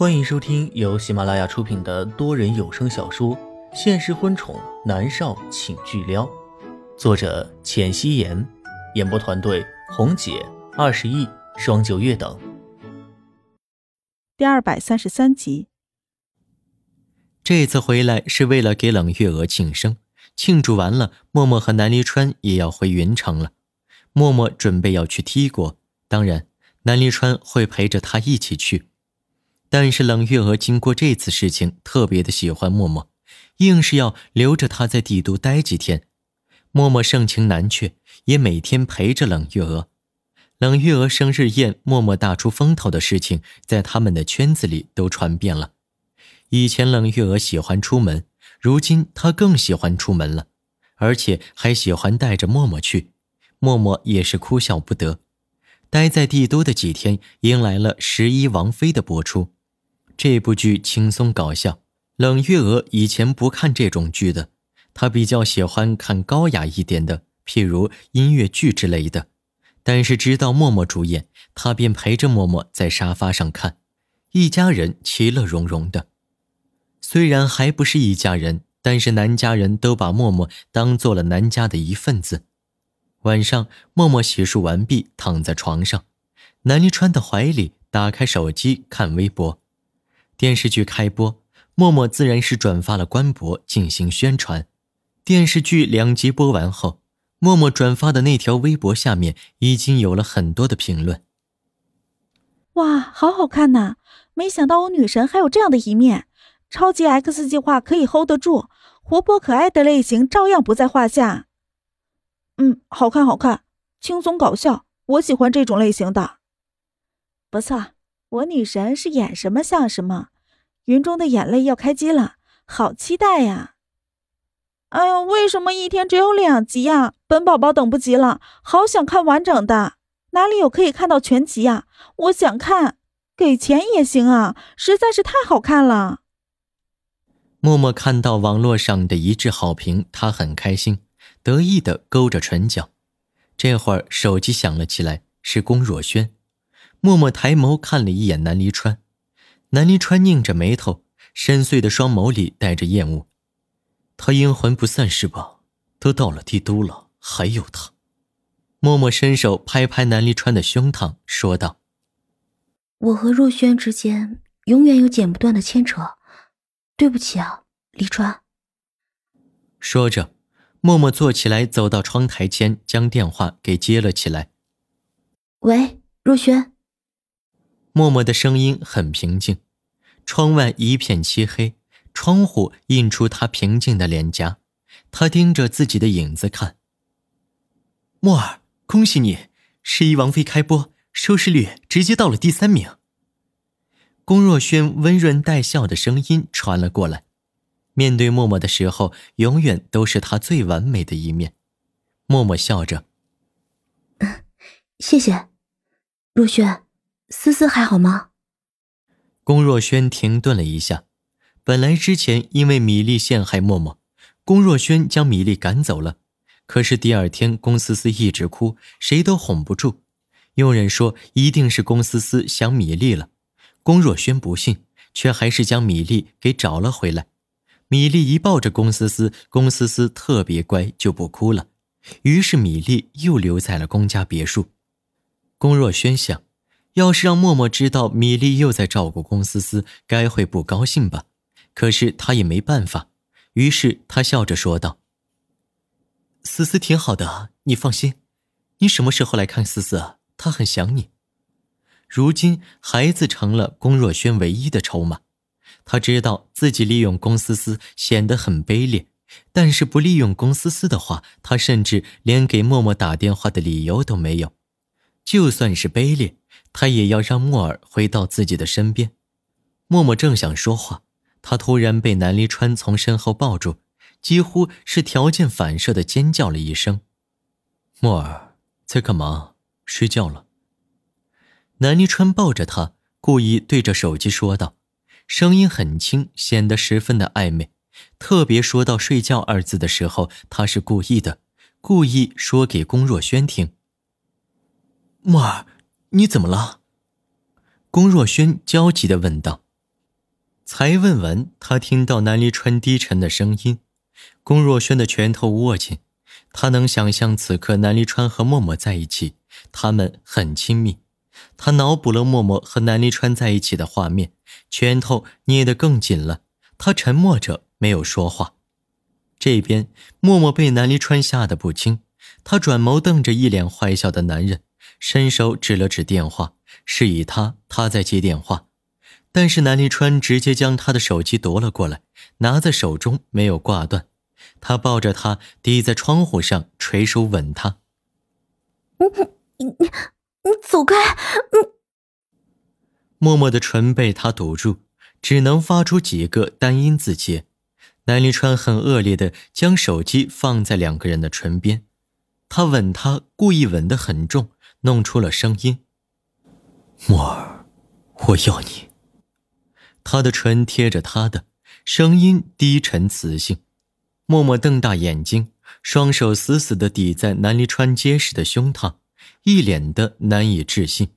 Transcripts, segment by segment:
欢迎收听由喜马拉雅出品的多人有声小说《现实婚宠男少请巨撩》，作者：浅汐颜，演播团队：红姐、二十亿、双九月等。第二百三十三集。这次回来是为了给冷月娥庆生，庆祝完了，默默和南离川也要回云城了。默默准备要去 T 国，当然，南离川会陪着他一起去。但是冷月娥经过这次事情，特别的喜欢默默，硬是要留着他在帝都待几天。默默盛情难却，也每天陪着冷月娥。冷月娥生日宴，默默大出风头的事情，在他们的圈子里都传遍了。以前冷月娥喜欢出门，如今她更喜欢出门了，而且还喜欢带着默默去。默默也是哭笑不得。待在帝都的几天，迎来了《十一王妃》的播出。这部剧轻松搞笑，冷月娥以前不看这种剧的，她比较喜欢看高雅一点的，譬如音乐剧之类的。但是知道默默主演，她便陪着默默在沙发上看，一家人其乐融融的。虽然还不是一家人，但是南家人都把默默当做了南家的一份子。晚上，默默洗漱完毕，躺在床上，南离川的怀里，打开手机看微博。电视剧开播，默默自然是转发了官博进行宣传。电视剧两集播完后，默默转发的那条微博下面已经有了很多的评论。哇，好好看呐！没想到我女神还有这样的一面，超级 X 计划可以 hold 得住，活泼可爱的类型照样不在话下。嗯，好看好看，轻松搞笑，我喜欢这种类型的。不错。我女神是演什么像什么，云中的眼泪要开机了，好期待呀！哎呦，为什么一天只有两集呀？本宝宝等不及了，好想看完整的，哪里有可以看到全集呀？我想看，给钱也行啊，实在是太好看了。默默看到网络上的一致好评，他很开心，得意的勾着唇角。这会儿手机响了起来，是龚若轩。默默抬眸看了一眼南离川，南离川拧着眉头，深邃的双眸里带着厌恶。他阴魂不散是吧？都到了帝都了，还有他。默默伸手拍拍南离川的胸膛，说道：“我和若轩之间永远有剪不断的牵扯，对不起啊，离川。”说着，默默坐起来，走到窗台前，将电话给接了起来。“喂，若轩。”默默的声音很平静，窗外一片漆黑，窗户映出他平静的脸颊。他盯着自己的影子看。默儿，恭喜你，《十一王妃》开播，收视率直接到了第三名。龚若轩温润带笑的声音传了过来。面对默默的时候，永远都是他最完美的一面。默默笑着，谢谢，若轩。思思还好吗？龚若轩停顿了一下，本来之前因为米粒陷害默默，龚若轩将米粒赶走了。可是第二天龚思思一直哭，谁都哄不住。佣人说一定是龚思思想米粒了，龚若轩不信，却还是将米粒给找了回来。米粒一抱着龚思思，龚思思特别乖，就不哭了。于是米粒又留在了龚家别墅。龚若轩想。要是让默默知道米粒又在照顾龚思思，该会不高兴吧？可是他也没办法，于是他笑着说道：“思思挺好的，你放心。你什么时候来看思思啊？她很想你。”如今孩子成了龚若轩唯一的筹码，他知道自己利用龚思思显得很卑劣，但是不利用龚思思的话，他甚至连给默默打电话的理由都没有。就算是卑劣。他也要让默儿回到自己的身边。默默正想说话，他突然被南离川从身后抱住，几乎是条件反射的尖叫了一声：“默儿，在干嘛？睡觉了？”南离川抱着他，故意对着手机说道，声音很轻，显得十分的暧昧。特别说到“睡觉”二字的时候，他是故意的，故意说给龚若轩听。默儿。你怎么了？龚若轩焦急的问道。才问完，他听到南离川低沉的声音，龚若轩的拳头握紧，他能想象此刻南离川和默默在一起，他们很亲密。他脑补了默默和南离川在一起的画面，拳头捏得更紧了。他沉默着，没有说话。这边，默默被南离川吓得不轻，他转眸瞪着一脸坏笑的男人，伸手指了指电话，示意他他在接电话。但是南立川直接将他的手机夺了过来，拿在手中没有挂断。他抱着他抵在窗户上，垂手吻他。你你你你走开！嗯默默的唇被他堵住，只能发出几个单音字节。南立川很恶劣的将手机放在两个人的唇边，他吻他，故意吻得很重，弄出了声音：“默儿，我要你。”他的唇贴着他的，声音低沉磁性。默默瞪大眼睛，双手死死地抵在南离川结实的胸膛，一脸的难以置信。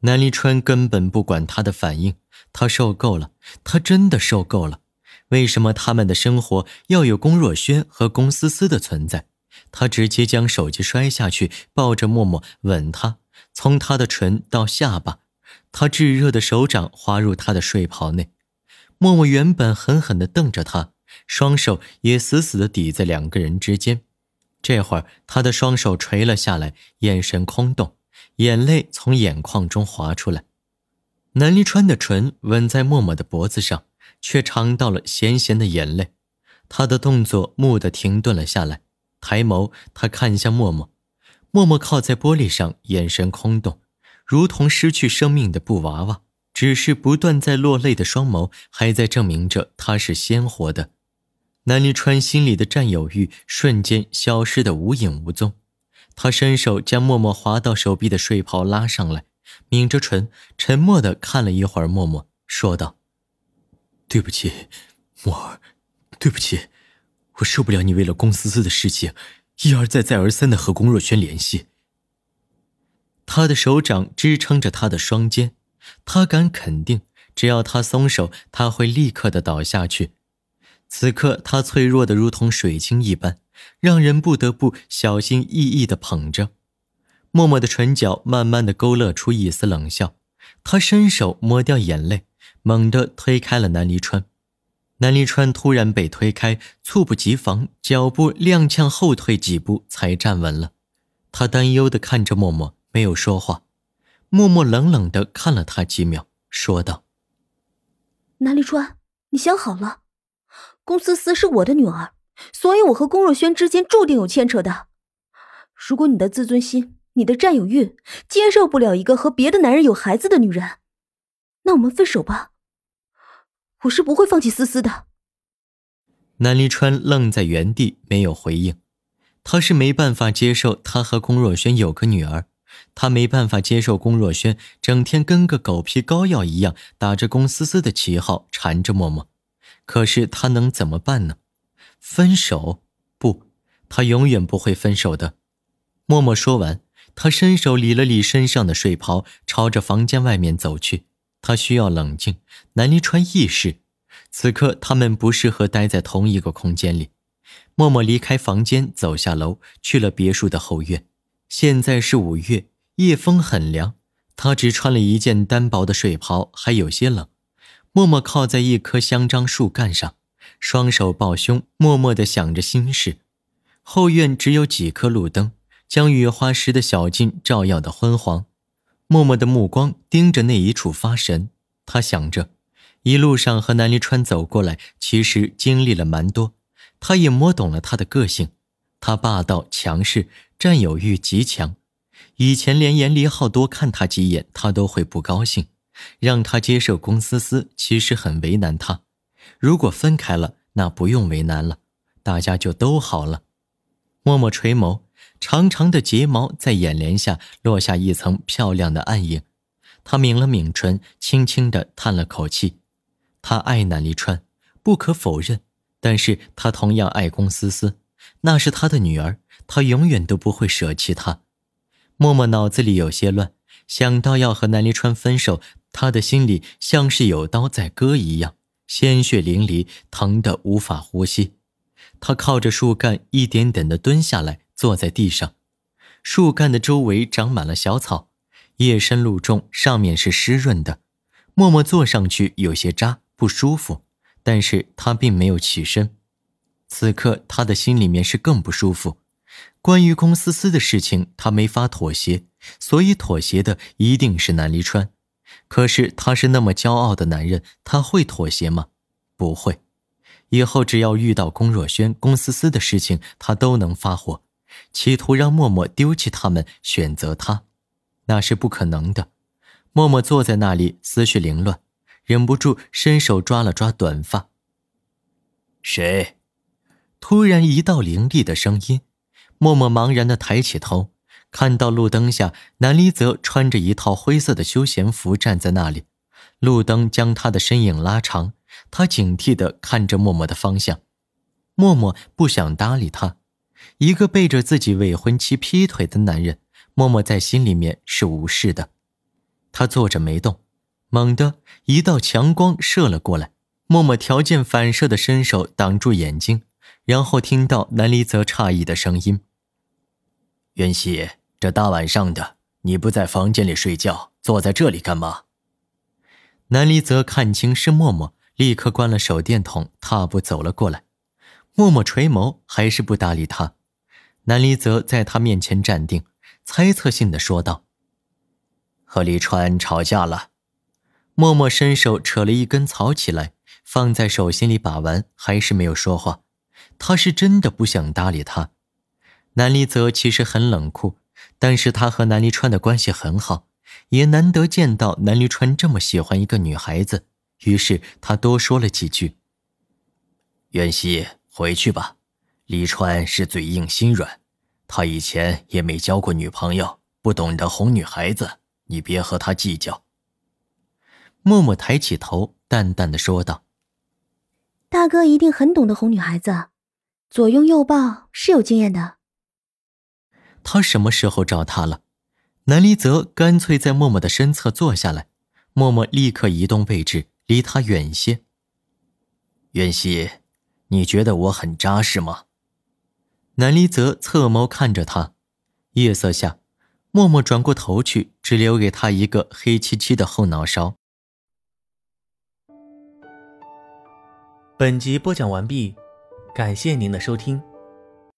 南离川根本不管他的反应，他受够了，他真的受够了。为什么他们的生活要有龚若轩和龚思思的存在？他直接将手机摔下去，抱着默默吻他，从他的唇到下巴。他炙热的手掌滑入他的睡袍内，默默原本狠狠地瞪着他，双手也死死地抵在两个人之间。这会儿，他的双手垂了下来，眼神空洞，眼泪从眼眶中滑出来。南离川的唇吻在默默的脖子上，却尝到了咸咸的眼泪。他的动作蓦地停顿了下来，抬眸，他看向默默，默默靠在玻璃上，眼神空洞。如同失去生命的布娃娃，只是不断在落泪的双眸，还在证明着他是鲜活的。南离川心里的占有欲瞬间消失的无影无踪。他伸手将默默滑到手臂的睡袍拉上来，抿着唇，沉默的看了一会儿默默，说道：“对不起，默儿，对不起，我受不了你为了龚思思的事情，一而再再而三的和龚若轩联系。”他的手掌支撑着他的双肩，他敢肯定，只要他松手，他会立刻的倒下去。此刻他脆弱的如同水晶一般，让人不得不小心翼翼的捧着。默默的唇角慢慢的勾勒出一丝冷笑，他伸手抹掉眼泪，猛地推开了南离川。南离川突然被推开，猝不及防，脚步踉跄后退几步才站稳了。他担忧的看着默默。没有说话，默默冷冷的看了他几秒，说道：“南离川，你想好了？龚思思是我的女儿，所以我和龚若轩之间注定有牵扯的。如果你的自尊心、你的占有欲接受不了一个和别的男人有孩子的女人，那我们分手吧。我是不会放弃思思的。”南离川愣在原地，没有回应。他是没办法接受他和龚若轩有个女儿。他没办法接受龚若轩整天跟个狗皮膏药一样，打着龚思思的旗号缠着默默，可是他能怎么办呢？分手？不，他永远不会分手的。默默说完，他伸手理了理身上的睡袍，朝着房间外面走去。他需要冷静。南离川意识，此刻他们不适合待在同一个空间里。默默离开房间，走下楼，去了别墅的后院。现在是五月，夜风很凉，他只穿了一件单薄的睡袍，还有些冷。默默靠在一棵香樟树干上，双手抱胸，默默地想着心事。后院只有几颗路灯，将雨花石的小径照耀得昏黄。默默的目光盯着那一处发神，他想着，一路上和南离川走过来，其实经历了蛮多，他也摸懂了他的个性。他霸道强势，占有欲极强。以前连严离浩多看他几眼，他都会不高兴。让他接受龚思思，其实很为难他。如果分开了，那不用为难了，大家就都好了。默默垂眸，长长的睫毛在眼帘下落下一层漂亮的暗影。他抿了抿唇，轻轻地叹了口气。他爱南离川，不可否认，但是他同样爱龚思思。那是他的女儿，他永远都不会舍弃她。默默脑子里有些乱，想到要和南离川分手，他的心里像是有刀在割一样，鲜血淋漓，疼得无法呼吸。他靠着树干一点点的蹲下来，坐在地上。树干的周围长满了小草，夜深露重，上面是湿润的。默默坐上去有些扎，不舒服，但是他并没有起身。此刻他的心里面是更不舒服。关于龚思思的事情，他没法妥协，所以妥协的一定是南离川。可是他是那么骄傲的男人，他会妥协吗？不会。以后只要遇到龚若轩、龚思思的事情，他都能发火，企图让默默丢弃他们，选择他，那是不可能的。默默坐在那里，思绪凌乱，忍不住伸手抓了抓短发。谁？突然一道凌厉的声音，默默茫然的抬起头，看到路灯下南离泽穿着一套灰色的休闲服站在那里，路灯将他的身影拉长。他警惕的看着默默的方向，默默不想搭理他。一个背着自己未婚妻劈腿的男人，默默在心里面是无视的。他坐着没动，猛地一道强光射了过来，默默条件反射的伸手挡住眼睛，然后听到南离泽诧异的声音：“袁熙，这大晚上的，你不在房间里睡觉，坐在这里干嘛？”南离泽看清是默默。立刻关了手电筒，踏步走了过来。默默垂眸，还是不搭理他。南离泽在他面前站定，猜测性的说道：“和李川吵架了。”默默伸手扯了一根草起来，放在手心里把玩，还是没有说话。他是真的不想搭理他。南离泽其实很冷酷，但是他和南离川的关系很好，也难得见到南离川这么喜欢一个女孩子。于是他多说了几句。袁熙，回去吧。离川是嘴硬心软，他以前也没交过女朋友，不懂得哄女孩子。你别和他计较。默默抬起头，淡淡的说道：“大哥一定很懂得哄女孩子，左拥右抱是有经验的。”他什么时候找他了？南离泽干脆在默默的身侧坐下来，默默立刻移动位置。离他远些。袁熙，你觉得我很扎实吗？南离泽侧眸看着他，夜色下，默默转过头去，只留给他一个黑漆漆的后脑勺。本集播讲完毕，感谢您的收听。